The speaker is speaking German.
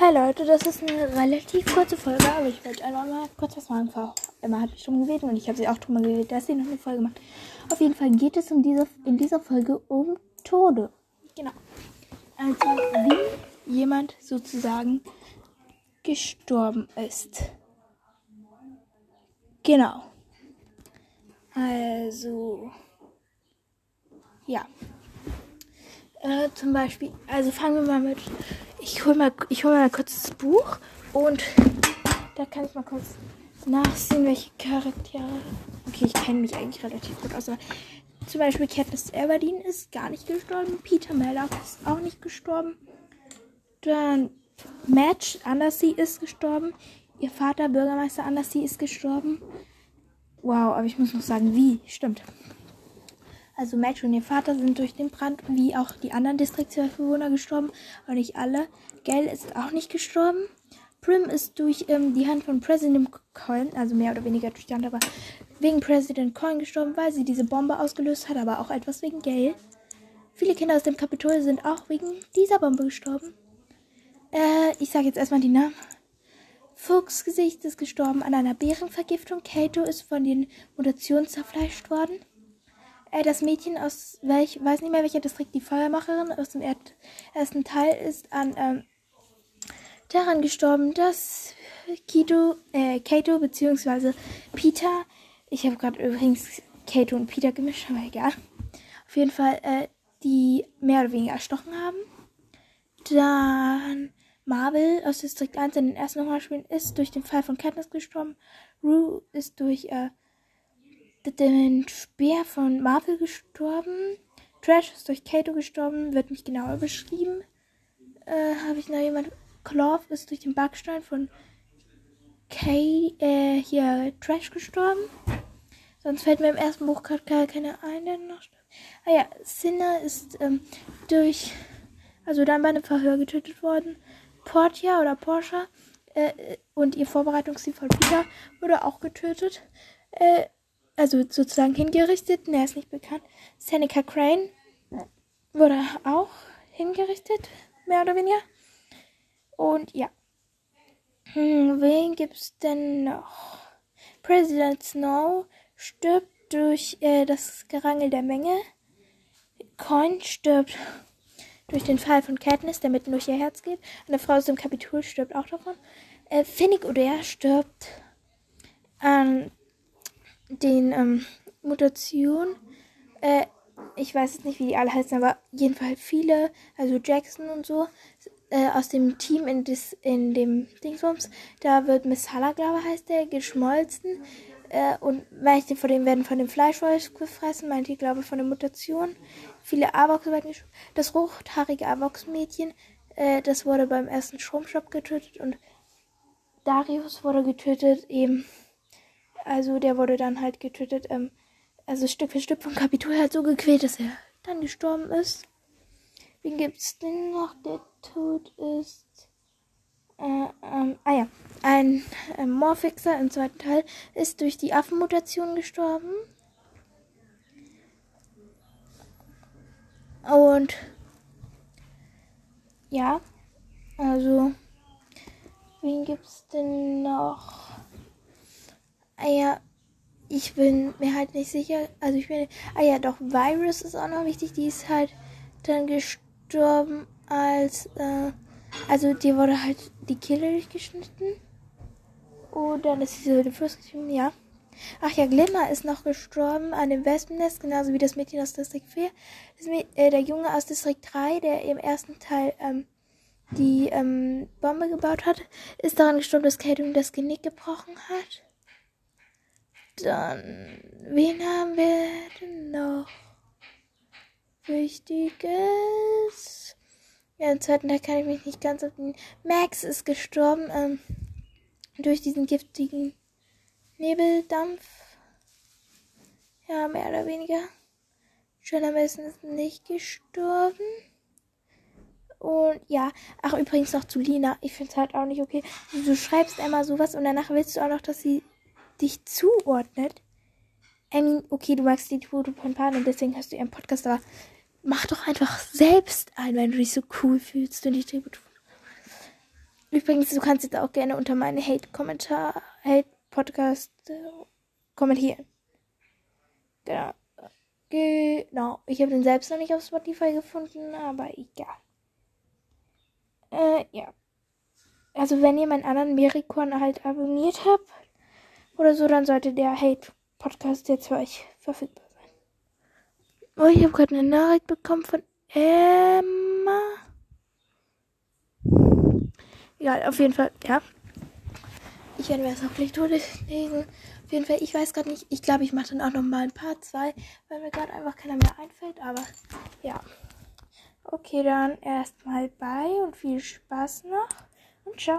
Hi Leute, das ist eine relativ kurze Folge, aber ich wollte einfach mal kurz was machen. Frau Emma hat mich schon gebeten und ich habe sie auch mal gebeten, dass sie noch eine Folge macht. Auf jeden Fall geht es um diese, in dieser Folge um Tode. Genau. Also wie jemand sozusagen gestorben ist. Genau. Also ja. Äh, zum Beispiel, also fangen wir mal mit ich hole mal, hol mal kurz das Buch und da kann ich mal kurz nachsehen, welche Charaktere. Okay, ich kenne mich eigentlich relativ gut aus. Zum Beispiel Katniss Everdeen ist gar nicht gestorben. Peter Mellock ist auch nicht gestorben. Dann Match Undersea ist gestorben. Ihr Vater, Bürgermeister Undersea, ist gestorben. Wow, aber ich muss noch sagen, wie. Stimmt. Also Match und ihr Vater sind durch den Brand wie auch die anderen Distriktsbewohner gestorben, aber nicht alle. Gail ist auch nicht gestorben. Prim ist durch ähm, die Hand von President Coin, also mehr oder weniger durch die Hand, aber wegen President Coin gestorben, weil sie diese Bombe ausgelöst hat, aber auch etwas wegen Gail. Viele Kinder aus dem Kapitol sind auch wegen dieser Bombe gestorben. Äh, ich sage jetzt erstmal die Namen. Fuchsgesicht ist gestorben an einer Bärenvergiftung. Kato ist von den Mutationen zerfleischt worden. Äh, das Mädchen aus welch, weiß nicht mehr welcher Distrikt, die Feuermacherin aus dem ersten Teil ist an ähm, daran gestorben, dass Kito, äh, Kato bzw. Peter, ich habe gerade übrigens Kato und Peter gemischt, aber egal. Auf jeden Fall, äh, die mehr oder weniger erstochen haben. Dann Marvel aus Distrikt 1 in den ersten Horrorspielen ist durch den Fall von Katniss gestorben. Rue ist durch äh, den Speer von Marvel gestorben. Trash ist durch Kato gestorben, wird nicht genauer beschrieben. Äh, Habe ich noch jemand? Clove ist durch den Backstein von Kay, äh, hier Trash gestorben. Sonst fällt mir im ersten Buch gerade gar keiner ein, der noch stirbt. Ah ja, Sinner ist ähm, durch, also dann bei einem Verhör getötet worden. Portia oder Porsche äh, und ihr Vorbereitungsteam von Peter wurde auch getötet. Äh, also sozusagen hingerichtet. Er ist nicht bekannt. Seneca Crane wurde auch hingerichtet, mehr oder weniger. Und ja. Hm, wen gibt's denn noch? President Snow stirbt durch äh, das Gerangel der Menge. Coin stirbt durch den Fall von Katniss, der mitten durch ihr Herz geht. Eine Frau aus dem Kapitol stirbt auch davon. Äh, Finnick Oder stirbt an den ähm, Mutationen. Äh, ich weiß jetzt nicht, wie die alle heißen, aber jedenfalls viele, also Jackson und so, äh, aus dem Team in, des, in dem Dingsbums, da wird Miss Haller, glaube heißt der, geschmolzen. Äh, und manche von denen werden von dem Fleischwolf gefressen, manche, glaube von der Mutation. Viele Avox werden geschoben. Das rothaarige Avox-Mädchen, äh, das wurde beim ersten Stromshop getötet und Darius wurde getötet, eben also der wurde dann halt getötet, ähm, also Stück für Stück vom Kapitol halt so gequält, dass er dann gestorben ist. Wen gibt's denn noch, der tot ist? Äh, ähm, ah ja, ein äh, Morphixer im zweiten Teil ist durch die Affenmutation gestorben. Und ja, also wen gibt's denn noch? Ah ja, ich bin mir halt nicht sicher. Also ich bin. Ah ja, doch, Virus ist auch noch wichtig. Die ist halt dann gestorben als. Äh, also die wurde halt die Kehle durchgeschnitten. Und dann ist sie so den Fluss geschrieben, ja. Ach ja, Glimmer ist noch gestorben an dem Wespennest, genauso wie das Mädchen aus Distrikt 4. Äh, der Junge aus Distrikt 3, der im ersten Teil ähm, die ähm, Bombe gebaut hat, ist daran gestorben, dass Kate ihm das Genick gebrochen hat. Dann, wen haben wir denn noch? Wichtiges. Ja, im zweiten Teil kann ich mich nicht ganz auf den. Max ist gestorben ähm, durch diesen giftigen Nebeldampf. Ja, mehr oder weniger. Jonah Mason ist nicht gestorben. Und ja, ach übrigens noch zu Lina. Ich finde es halt auch nicht okay. Du schreibst einmal sowas und danach willst du auch noch, dass sie dich zuordnet. I mean, okay, du magst die Tour Pan und deswegen hast du ihren Podcast, aber mach doch einfach selbst ein, wenn du dich so cool fühlst und die Tribute. Übrigens, du kannst jetzt auch gerne unter meine Hate-Kommentar, Hate-Podcast äh, kommentieren. Genau. Genau. Ich habe den selbst noch nicht auf Spotify gefunden, aber egal. Äh, ja. Also wenn ihr meinen anderen Merikorn halt abonniert habt oder so, dann sollte der Hate-Podcast jetzt für euch verfügbar sein. Oh, ich habe gerade eine Nachricht bekommen von Emma. Egal, auf jeden Fall, ja. Ich werde mir das auch gleich durchlesen. Auf jeden Fall, ich weiß gerade nicht. Ich glaube, ich mache dann auch noch mal ein paar zwei, weil mir gerade einfach keiner mehr einfällt. Aber ja. Okay, dann erstmal bye und viel Spaß noch und ciao.